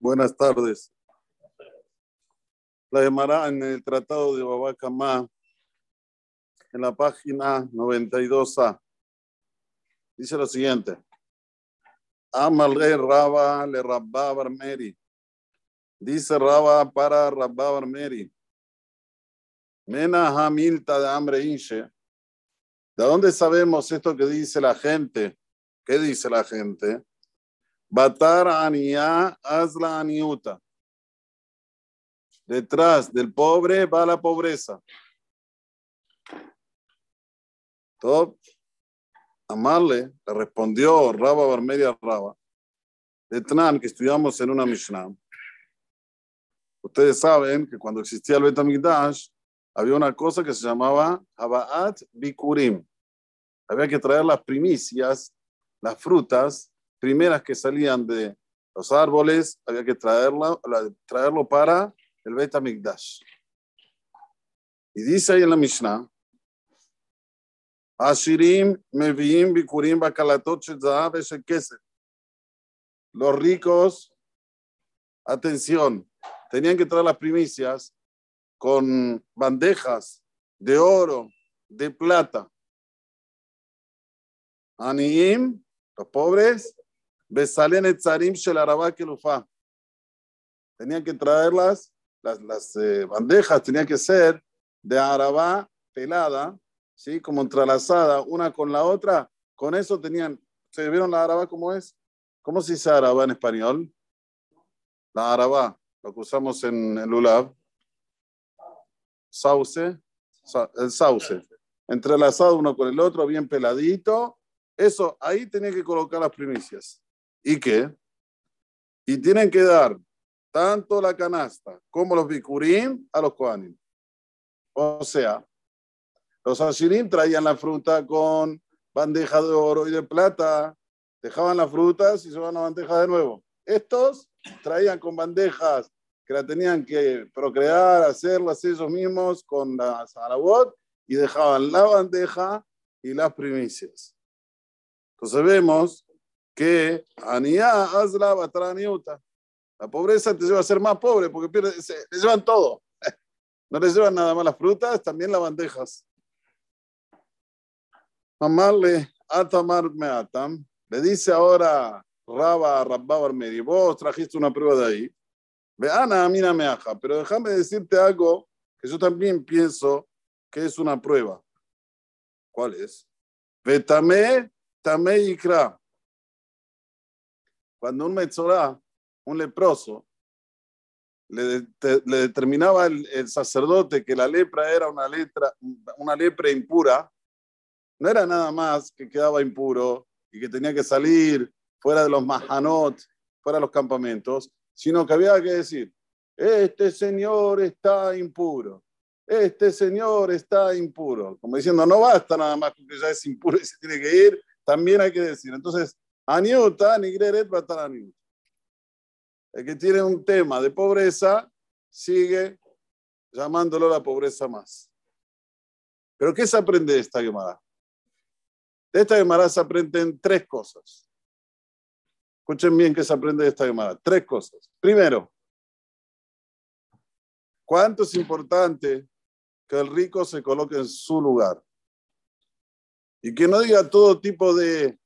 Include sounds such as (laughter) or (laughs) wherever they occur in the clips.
Buenas tardes. La llamará en el Tratado de Babacamá, en la página 92a. Dice lo siguiente. Amalre Raba le Rabba Barmeri. Dice Raba para Rabba Barmeri. Mena Hamilta de hambre inche. ¿De dónde sabemos esto que dice la gente? ¿Qué dice la gente? Batar Aniya Azla Aniuta. Detrás del pobre va la pobreza. Top. Amarle le respondió Raba Barmeria Raba. De Tnan, que estudiamos en una Mishnah. Ustedes saben que cuando existía el Betamigdash, había una cosa que se llamaba Habaat Bikurim. Había que traer las primicias, las frutas primeras que salían de los árboles, había que traerlo, traerlo para el Bet Amigdash. Y dice ahí en la Mishnah, Ashirim meviim bikurim Los ricos, atención, tenían que traer las primicias con bandejas de oro, de plata. Aniim, los pobres, Besalen etzarim shel arabá kelufa. Tenían que traerlas, las, las eh, bandejas tenían que ser de arabá pelada, ¿sí? como entrelazada una con la otra. Con eso tenían, ¿se vieron la arabá cómo es? ¿Cómo se dice arabá en español? La arabá, lo que usamos en el ULAB. Sauce, el sauce. Entrelazado uno con el otro, bien peladito. Eso, ahí tenía que colocar las primicias. ¿Y qué? Y tienen que dar tanto la canasta como los bikurim a los koanim. O sea, los ashirim traían la fruta con bandeja de oro y de plata, dejaban las frutas y se van a bandeja de nuevo. Estos traían con bandejas que la tenían que procrear, hacerlas ellos mismos con la zarabot y dejaban la bandeja y las primicias. Entonces vemos que Anía Azla Batraniuta. La pobreza te lleva a ser más pobre porque pierde, le llevan todo. (laughs) No le llevan nada más las frutas, también las bandejas. Mamarle Atamar Meatam. Le dice ahora Raba Rabba Barmeri, vos trajiste una prueba de ahí. Ve Ana, mira meaja, pero déjame decirte algo que yo también pienso que es una prueba. ¿Cuál es? Vetame, tame ikra. Cuando un metzorá, un leproso, le, determinaba el, sacerdote que la lepra era una, letra, una lepra impura, no era nada más que quedaba impuro y que tenía que salir fuera de los mahanot, fuera de los campamentos, sino que había que decir, este señor está impuro, este señor está impuro. Como diciendo, no basta nada más porque ya es impuro y se tiene que ir, también hay que decir. Entonces, Aniuta, Nigreret, Bataraniuta. El que tiene un tema de pobreza sigue llamándolo la pobreza más. Pero ¿qué se aprende de esta Gemara? De esta Gemara se aprenden tres cosas. Escuchen bien qué se aprende de esta Gemara. Tres cosas. Primero, cuánto es importante que el rico se coloque en su lugar. Y que no diga todo tipo de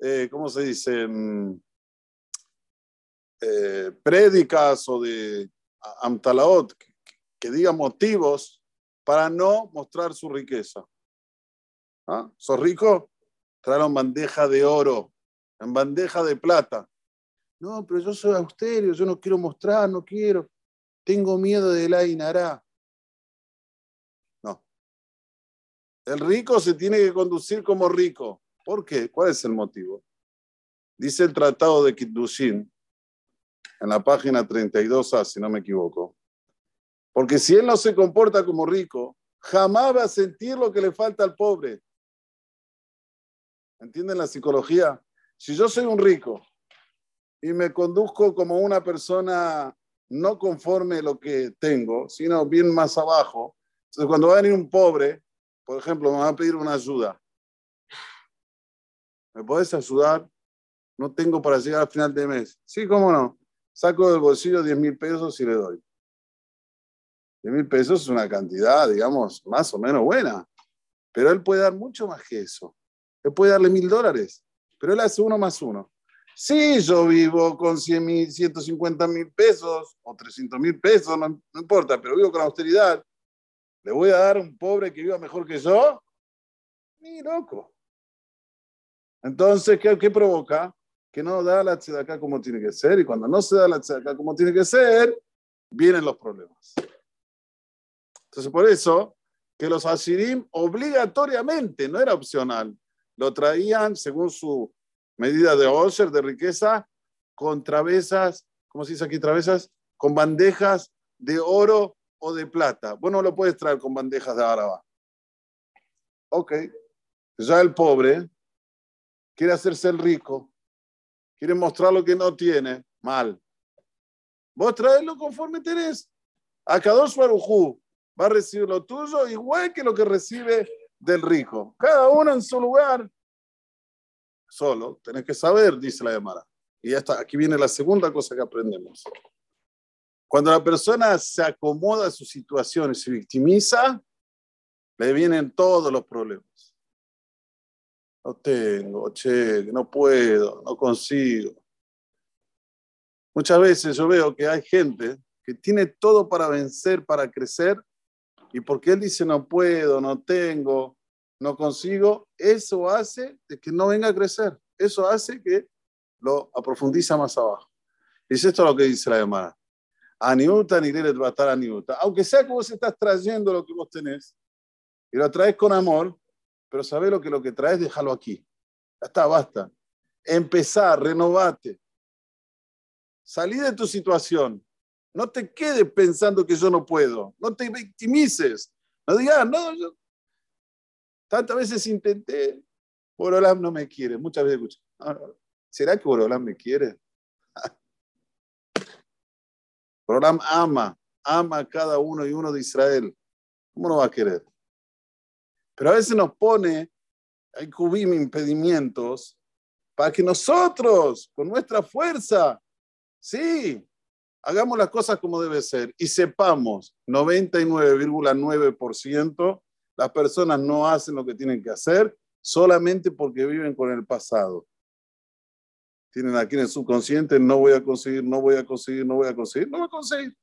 eh, ¿cómo se dice? Mm, eh, prédicas o de amtalaot que, que digan motivos para no mostrar su riqueza. ¿Ah? ¿Sos rico? Traen bandeja de oro, en bandeja de plata. No, pero yo soy austerio, yo no quiero mostrar, no quiero. Tengo miedo de la inará. No. El rico se tiene que conducir como rico. ¿Por qué? ¿Cuál es el motivo? Dice el Tratado de Kiddushin, en la página 32A, si no me equivoco. Porque si él no se comporta como rico, jamás va a sentir lo que le falta al pobre. ¿Entienden la psicología? Si yo soy un rico y me conduzco como una persona no conforme a lo que tengo, sino bien más abajo, entonces cuando va a venir un pobre, por ejemplo, me va a pedir una ayuda. ¿Me puedes ayudar? No tengo para llegar al final de mes. Sí, cómo no. saco del bolsillo 10 mil pesos y le doy. 10 mil pesos es una cantidad, digamos, más o menos buena. Pero él puede dar mucho más que eso. Él puede darle mil dólares, pero él hace uno más uno. Si yo vivo con 100 mil, 150 mil pesos o 300 mil pesos, no, no, importa, pero vivo con austeridad, ¿le voy a dar a un pobre que viva mejor que yo? Ni loco. Entonces, ¿qué, qué provoca? Que no da la acá como tiene que ser, y cuando no se da la acá como tiene que ser, vienen los problemas. Entonces, por eso, que los asirim obligatoriamente, no era opcional, lo traían según su medida de osher, de riqueza, con travesas, ¿cómo se dice aquí travesas? Con bandejas de oro o de plata. Bueno, lo puedes traer con bandejas de araba. Ok. Ya el pobre quiere hacerse el rico, quiere mostrar lo que no tiene, mal. Vos traerlo conforme tenés. A Kadosh Barujú va a recibir lo tuyo igual que lo que recibe del rico. Cada uno en su lugar solo, tenés que saber, dice la llamada. Y ya aquí viene la segunda cosa que aprendemos. Cuando la persona se acomoda a su situación y se victimiza, le vienen todos los problemas. No tengo, che, no puedo, no consigo. Muchas veces yo veo que hay gente que tiene todo para vencer, para crecer, y porque él dice no puedo, no tengo, no consigo, eso hace de que no venga a crecer. Eso hace que lo aprofundiza más abajo. Y es esto lo que dice la llamada. Aniuta ni va a estar. Aunque sea que vos estás trayendo lo que vos tenés y lo traes con amor, pero sabés lo que lo que traes, déjalo aquí. Ya está, basta. Empezar, renovate. Salí de tu situación. No te quedes pensando que yo no puedo. No te victimices. No digas, no, yo Tantas veces intenté, Borolam no me quiere. Muchas veces escucho, ah, ¿será que Borolam me quiere? (laughs) Borolam ama, ama a cada uno y uno de Israel. ¿Cómo no va a querer? Pero a veces nos pone, hay cubim impedimentos para que nosotros, con nuestra fuerza, sí, hagamos las cosas como debe ser y sepamos 99,9% las personas no hacen lo que tienen que hacer solamente porque viven con el pasado. Tienen aquí en el subconsciente, no voy a conseguir, no voy a conseguir, no voy a conseguir, no va a conseguir.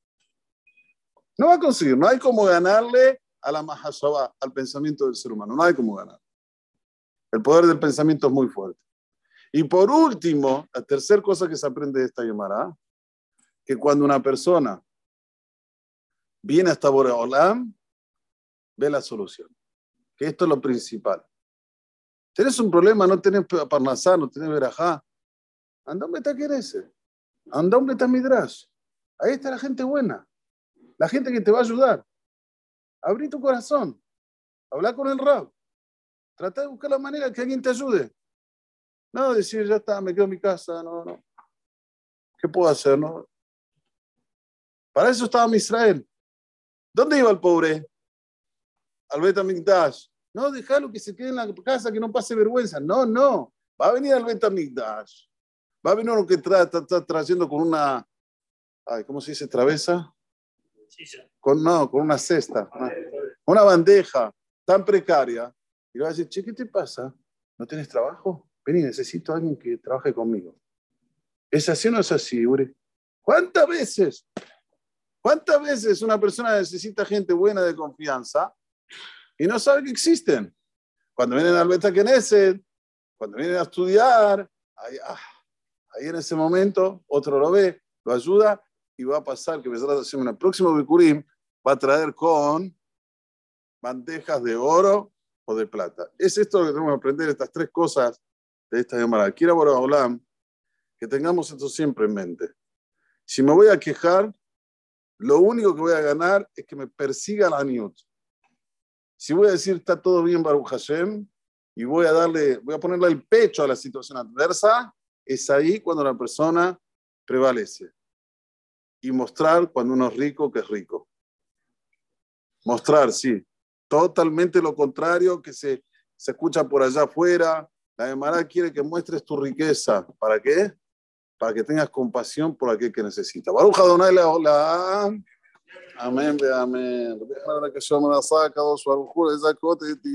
No va a conseguir, no hay como ganarle a la mahashaba, al pensamiento del ser humano, no hay como ganar. El poder del pensamiento es muy fuerte. Y por último, la tercera cosa que se aprende de esta llamada, que cuando una persona viene hasta Boreolam, ve la solución. Que esto es lo principal. Tienes un problema, no tenés parnasá, no tenés verajá. Anda un betaquerese. Anda un betamidras. Ahí está la gente buena. La gente que te va a ayudar. Abrí tu corazón. Habla con el rab. Trata de buscar la manera que alguien te ayude. No decir, ya está, me quedo en mi casa. No, no. ¿Qué puedo hacer? No? Para eso estaba mi Israel. ¿Dónde iba el pobre? al Betamigdash. No, déjalo que se quede en la casa, que no pase vergüenza. No, no. Va a venir al Betamigdash. Va a venir uno que está, trayendo con una, ay, ¿cómo se dice? ¿Travesa? Con, no, con una cesta. Una, bandeja tan precaria. Y le va a decir, che, ¿qué te pasa? ¿No tienes trabajo? Vení, necesito a alguien que trabaje conmigo. ¿Es así o no es así, Uri? ¿Cuántas veces? ¿Cuántas veces una persona necesita gente buena de confianza y no sabe que existen. Cuando vienen al Beta Knesset, cuando vienen a estudiar, ahí, ah, ahí, en ese momento otro lo ve, lo ayuda y va a pasar que en el próximo Bikurim va a traer con bandejas de oro o de plata. Es esto lo que tenemos que aprender, estas tres cosas de esta llamada. Quiero hablar que tengamos esto siempre en mente. Si me voy a quejar, lo único que voy a ganar es que me persiga la Newt. Si voy a decir está todo bien, Baruch Hashem, y voy a darle, voy a ponerle el pecho a la situación adversa, es ahí cuando la persona prevalece. Y mostrar cuando uno es rico que es rico. Mostrar, sí. Totalmente lo contrario que se, se escucha por allá afuera. La Gemara quiere que muestres tu riqueza. ¿Para qué? para que tengas compasión por aquel que necesita. Baruch Adonai Leolam. Amén, amén.